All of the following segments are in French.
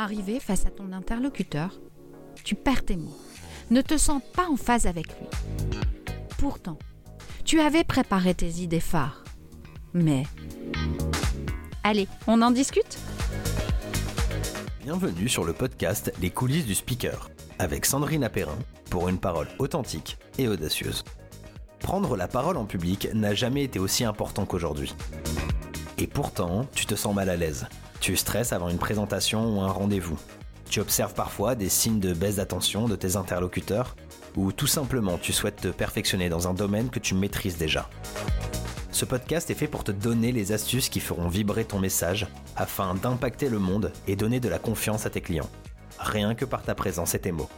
Arrivé face à ton interlocuteur, tu perds tes mots, ne te sens pas en phase avec lui. Pourtant, tu avais préparé tes idées phares. Mais... Allez, on en discute? Bienvenue sur le podcast Les coulisses du speaker, avec Sandrine Apérin, pour une parole authentique et audacieuse. Prendre la parole en public n'a jamais été aussi important qu'aujourd'hui. Et pourtant, tu te sens mal à l'aise. Tu stresses avant une présentation ou un rendez-vous. Tu observes parfois des signes de baisse d'attention de tes interlocuteurs, ou tout simplement tu souhaites te perfectionner dans un domaine que tu maîtrises déjà. Ce podcast est fait pour te donner les astuces qui feront vibrer ton message afin d'impacter le monde et donner de la confiance à tes clients. Rien que par ta présence et tes mots.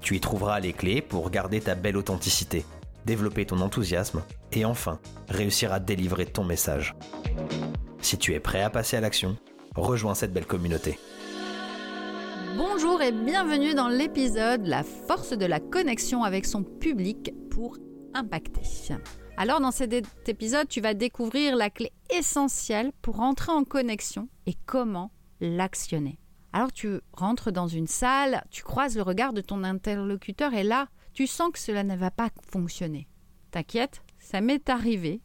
Tu y trouveras les clés pour garder ta belle authenticité, développer ton enthousiasme et enfin réussir à délivrer ton message. Si tu es prêt à passer à l'action, rejoins cette belle communauté. Bonjour et bienvenue dans l'épisode La force de la connexion avec son public pour impacter. Alors dans cet épisode, tu vas découvrir la clé essentielle pour entrer en connexion et comment l'actionner. Alors tu rentres dans une salle, tu croises le regard de ton interlocuteur et là, tu sens que cela ne va pas fonctionner. T'inquiète, ça m'est arrivé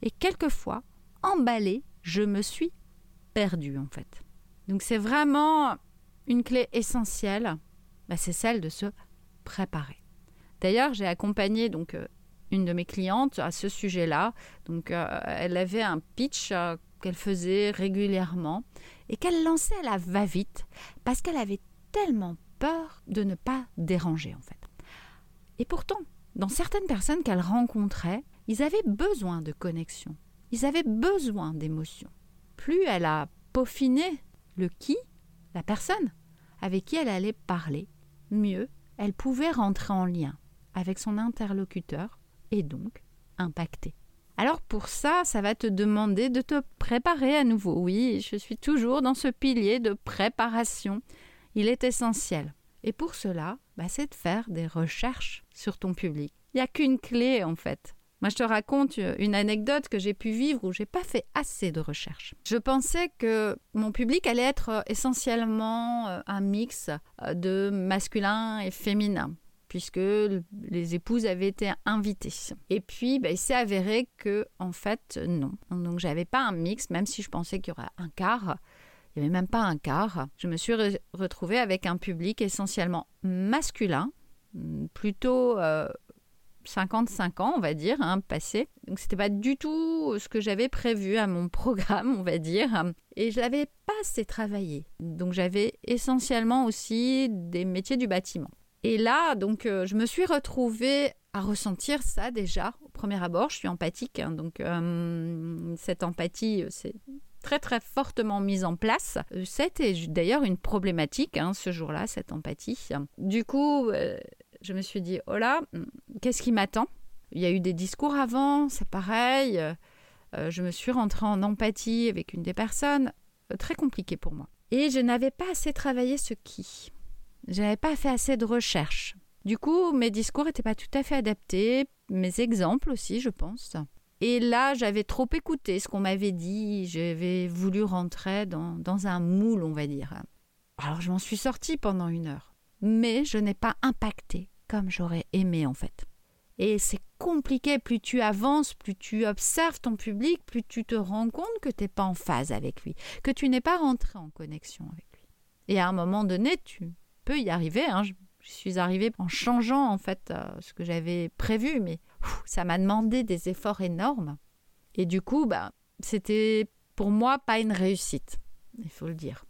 et quelquefois, emballé, je me suis perdu en fait. Donc c'est vraiment une clé essentielle, bah, c'est celle de se préparer. D'ailleurs, j'ai accompagné donc euh, une de mes clientes à ce sujet-là. Donc, euh, elle avait un pitch euh, qu'elle faisait régulièrement et qu'elle lançait à la va-vite parce qu'elle avait tellement peur de ne pas déranger en fait. Et pourtant, dans certaines personnes qu'elle rencontrait, ils avaient besoin de connexion. Ils avaient besoin d'émotion. Plus elle a peaufiné le qui, la personne avec qui elle allait parler, mieux elle pouvait rentrer en lien avec son interlocuteur et donc impacter. Alors pour ça, ça va te demander de te préparer à nouveau. Oui, je suis toujours dans ce pilier de préparation. Il est essentiel. Et pour cela, bah, c'est de faire des recherches sur ton public. Il n'y a qu'une clé en fait. Moi, je te raconte une anecdote que j'ai pu vivre où j'ai pas fait assez de recherches. Je pensais que mon public allait être essentiellement euh, un mix euh, de masculin et féminin puisque les épouses avaient été invitées. Et puis, bah, il s'est avéré que, en fait, non. Donc, j'avais pas un mix, même si je pensais qu'il y aurait un quart. Il n'y avait même pas un quart. Je me suis retrouvée avec un public essentiellement masculin, plutôt 55 euh, ans, on va dire, hein, passé. Donc c'était pas du tout ce que j'avais prévu à mon programme, on va dire. Et je l'avais pas assez travaillé. Donc j'avais essentiellement aussi des métiers du bâtiment. Et là, donc, euh, je me suis retrouvée à ressentir ça déjà au premier abord. Je suis empathique, hein, donc euh, cette empathie, c'est très très fortement mise en place. C'était d'ailleurs une problématique hein, ce jour-là, cette empathie. Du coup, euh, je me suis dit, oh là, qu'est-ce qui m'attend? Il y a eu des discours avant, c'est pareil. Euh, je me suis rentrée en empathie avec une des personnes, euh, très compliqué pour moi. Et je n'avais pas assez travaillé ce qui. Je n'avais pas fait assez de recherches. Du coup, mes discours n'étaient pas tout à fait adaptés, mes exemples aussi, je pense. Et là, j'avais trop écouté ce qu'on m'avait dit, j'avais voulu rentrer dans, dans, un moule, on va dire. Alors je m'en suis sortie pendant une heure, mais je n'ai pas impacté comme j'aurais aimé en fait. Et c'est compliqué, plus tu avances, plus tu observes ton public, plus tu te rends compte que tu n'es pas en phase avec lui, que tu n'es pas rentré en connexion avec lui. Et à un moment donné, tu peux y arriver. Hein. Je, suis arrivée en changeant en fait euh, ce que j'avais prévu, mais ça m'a demandé des efforts énormes. Et du coup, bah, c'était pour moi pas une réussite, il faut le dire.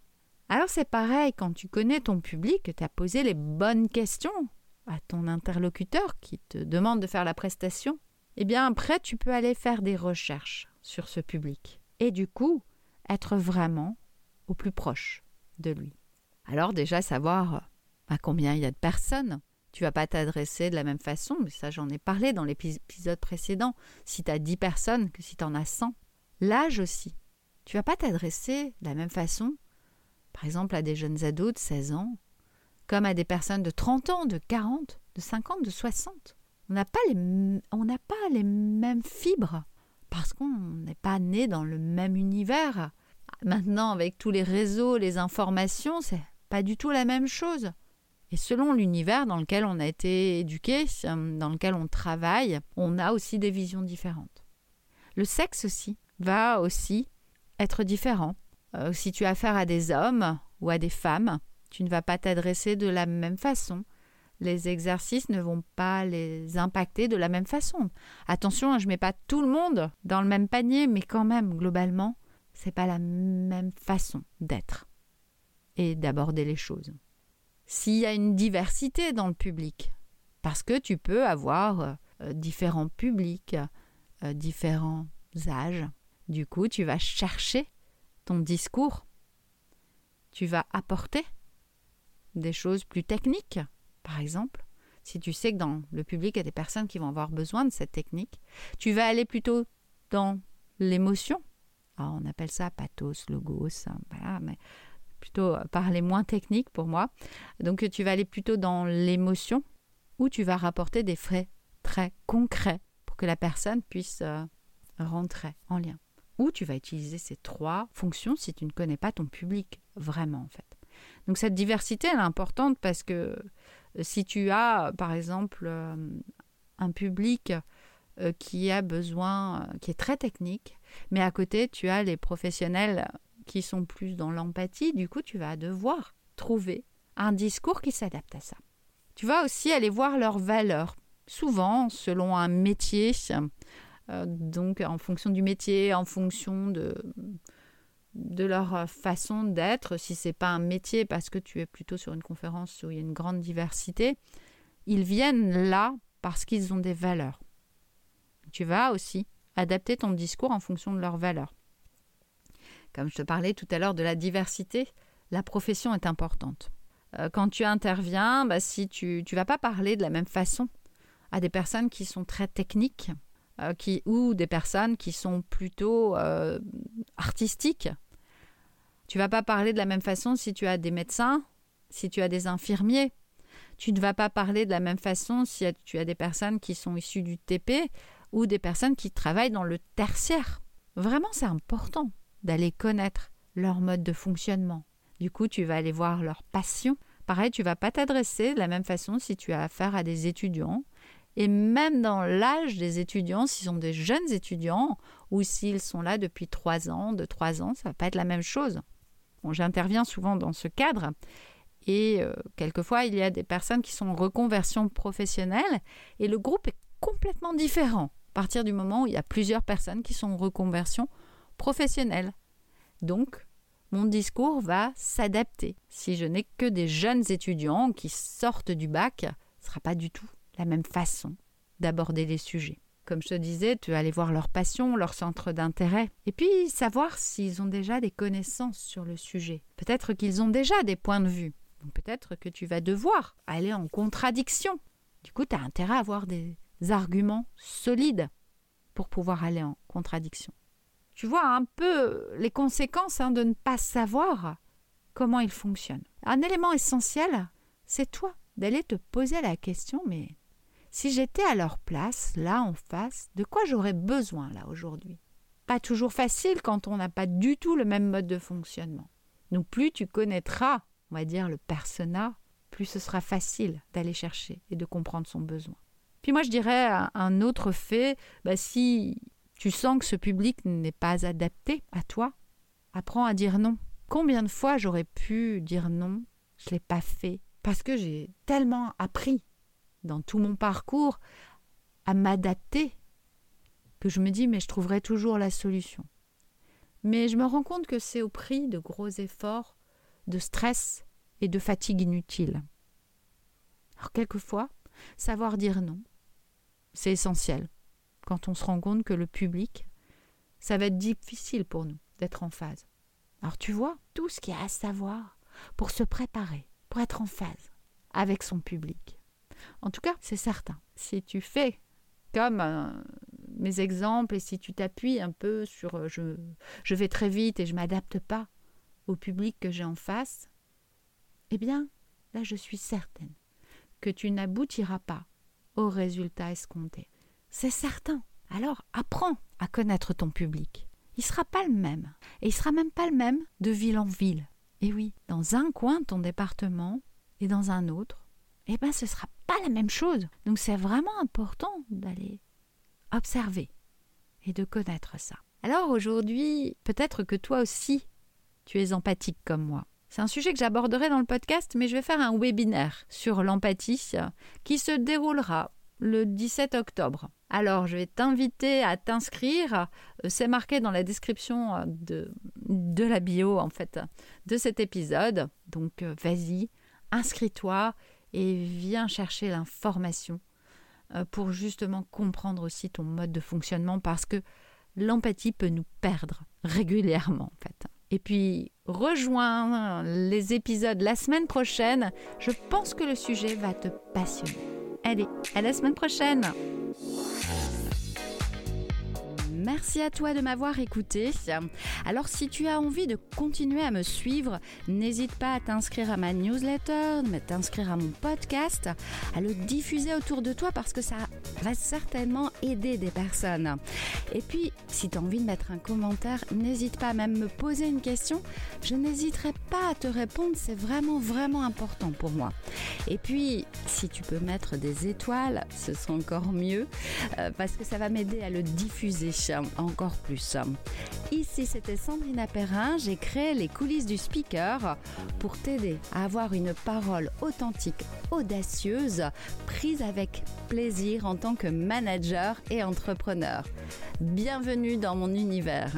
Alors c'est pareil, quand tu connais ton public, tu as posé les bonnes questions à ton interlocuteur qui te demande de faire la prestation, eh bien après tu peux aller faire des recherches sur ce public. Et du coup, être vraiment au plus proche de lui. Alors déjà savoir à combien il y a de personnes, tu vas pas t'adresser de la même façon, mais ça j'en ai parlé dans l'épisode précédent, si tu as 10 personnes que si tu en as 100. L'âge aussi. Tu vas pas t'adresser de la même façon, par exemple à des jeunes ados de 16 ans, comme à des personnes de 30 ans, de 40, de 50, de 60. On n'a pas, les, pas les mêmes fibres parce qu'on n'est pas né dans le même univers. Maintenant, avec tous les réseaux, les informations, c'est pas du tout la même chose. Et selon l'univers dans lequel on a été éduqué, dans lequel on travaille, on a aussi des visions différentes. Le sexe aussi va aussi être différent. Euh, si tu as affaire à des hommes ou à des femmes, tu ne vas pas t'adresser de la même façon. Les exercices ne vont pas les impacter de la même façon. Attention, je ne mets pas tout le monde dans le même panier, mais quand même, globalement, c'est pas la même façon d'être et d'aborder les choses. S'il y a une diversité dans le public, parce que tu peux avoir euh, différents publics, euh, différents âges, du coup, tu vas chercher ton discours, tu vas apporter des choses plus techniques, par exemple. Si tu sais que dans le public, il y a des personnes qui vont avoir besoin de cette technique, tu vas aller plutôt dans l'émotion. Ah, on appelle ça pathos, logos, hein, voilà, mais plutôt par les moins techniques pour moi. Donc tu vas aller plutôt dans l'émotion, où tu vas rapporter des frais très concrets pour que la personne puisse euh, rentrer en lien ou tu vas utiliser ces trois fonctions si tu ne connais pas ton public vraiment en fait. Donc cette diversité elle est importante parce que euh, si tu as par exemple euh, un public euh, qui a besoin, qui est très technique, mais à côté tu as les professionnels qui sont plus dans l'empathie, du coup tu vas devoir trouver un discours qui s'adapte à ça. Tu vas aussi aller voir leurs valeurs. Souvent, selon un métier, donc en fonction du métier, en fonction de, de leur façon d'être, si c'est pas un métier parce que tu es plutôt sur une conférence où il y a une grande diversité, ils viennent là parce qu'ils ont des valeurs. Tu vas aussi adapter ton discours en fonction de leurs valeurs. Comme je te parlais tout à l'heure de la diversité, la profession est importante. Euh, quand tu interviens, bah, si tu ne vas pas parler de la même façon à des personnes qui sont très techniques, euh, qui, ou des personnes qui sont plutôt euh, artistiques. Tu vas pas parler de la même façon si tu as des médecins, si tu as des infirmiers. Tu ne vas pas parler de la même façon si tu as des personnes qui sont issues du TP ou des personnes qui travaillent dans le tertiaire. Vraiment, c'est important d'aller connaître leur mode de fonctionnement. Du coup, tu vas aller voir leur passion. Pareil, tu vas pas t'adresser de la même façon si tu as affaire à des étudiants et même dans l'âge des étudiants, s'ils sont des jeunes étudiants ou s'ils sont là depuis trois ans, de trois ans, ça va pas être la même chose. J'interviens souvent dans ce cadre et euh, quelquefois il y a des personnes qui sont en reconversion professionnelle et le groupe est complètement différent à partir du moment où il y a plusieurs personnes qui sont en reconversion professionnelle. Donc, mon discours va s'adapter. Si je n'ai que des jeunes étudiants qui sortent du bac, ce ne sera pas du tout la même façon d'aborder les sujets. Comme je te disais, tu aller voir leur passion, leur centre d'intérêt, et puis savoir s'ils ont déjà des connaissances sur le sujet. Peut-être qu'ils ont déjà des points de vue. peut-être que tu vas devoir aller en contradiction. Du coup, tu as intérêt à avoir des arguments solides pour pouvoir aller en contradiction. Tu vois un peu les conséquences hein, de ne pas savoir comment il fonctionne. Un élément essentiel, c'est toi d'aller te poser la question, mais si j'étais à leur place, là en face, de quoi j'aurais besoin là aujourd'hui? Pas toujours facile quand on n'a pas du tout le même mode de fonctionnement. Donc plus tu connaîtras, on va dire, le persona, plus ce sera facile d'aller chercher et de comprendre son besoin. Puis moi je dirais un autre fait, bah, si tu sens que ce public n'est pas adapté à toi, apprends à dire non. Combien de fois j'aurais pu dire non, je ne l'ai pas fait, parce que j'ai tellement appris dans tout mon parcours à m'adapter que je me dis mais je trouverai toujours la solution. Mais je me rends compte que c'est au prix de gros efforts, de stress et de fatigue inutile. Alors quelquefois, savoir dire non, c'est essentiel quand on se rend compte que le public, ça va être difficile pour nous d'être en phase. Alors tu vois, tout ce qu'il y a à savoir pour se préparer, pour être en phase avec son public. En tout cas, c'est certain. Si tu fais comme euh, mes exemples et si tu t'appuies un peu sur euh, je, je vais très vite et je m'adapte pas au public que j'ai en face, eh bien, là, je suis certaine que tu n'aboutiras pas au résultat escompté. C'est certain. Alors, apprends à connaître ton public. Il ne sera pas le même. Et il ne sera même pas le même de ville en ville. Et oui, dans un coin de ton département et dans un autre, eh ben ce sera pas la même chose. Donc c'est vraiment important d'aller observer et de connaître ça. Alors aujourd'hui, peut-être que toi aussi, tu es empathique comme moi. C'est un sujet que j'aborderai dans le podcast, mais je vais faire un webinaire sur l'empathie qui se déroulera le 17 octobre. Alors, je vais t'inviter à t'inscrire. C'est marqué dans la description de, de la bio, en fait, de cet épisode. Donc, vas-y, inscris-toi et viens chercher l'information euh, pour justement comprendre aussi ton mode de fonctionnement parce que l'empathie peut nous perdre régulièrement en fait. Et puis rejoins les épisodes la semaine prochaine, je pense que le sujet va te passionner. Allez, à la semaine prochaine Merci à toi de m'avoir écouté. Alors si tu as envie de continuer à me suivre, n'hésite pas à t'inscrire à ma newsletter, à t'inscrire à mon podcast, à le diffuser autour de toi parce que ça va certainement aider des personnes. Et puis, si tu as envie de mettre un commentaire, n'hésite pas à même me poser une question. Je n'hésiterai pas à te répondre, c'est vraiment, vraiment important pour moi. Et puis, si tu peux mettre des étoiles, ce sera encore mieux euh, parce que ça va m'aider à le diffuser encore plus. Ici, c'était Sandrina Perrin. J'ai créé les coulisses du speaker pour t'aider à avoir une parole authentique, audacieuse, prise avec plaisir en tant que manager et entrepreneur. Bienvenue dans mon univers.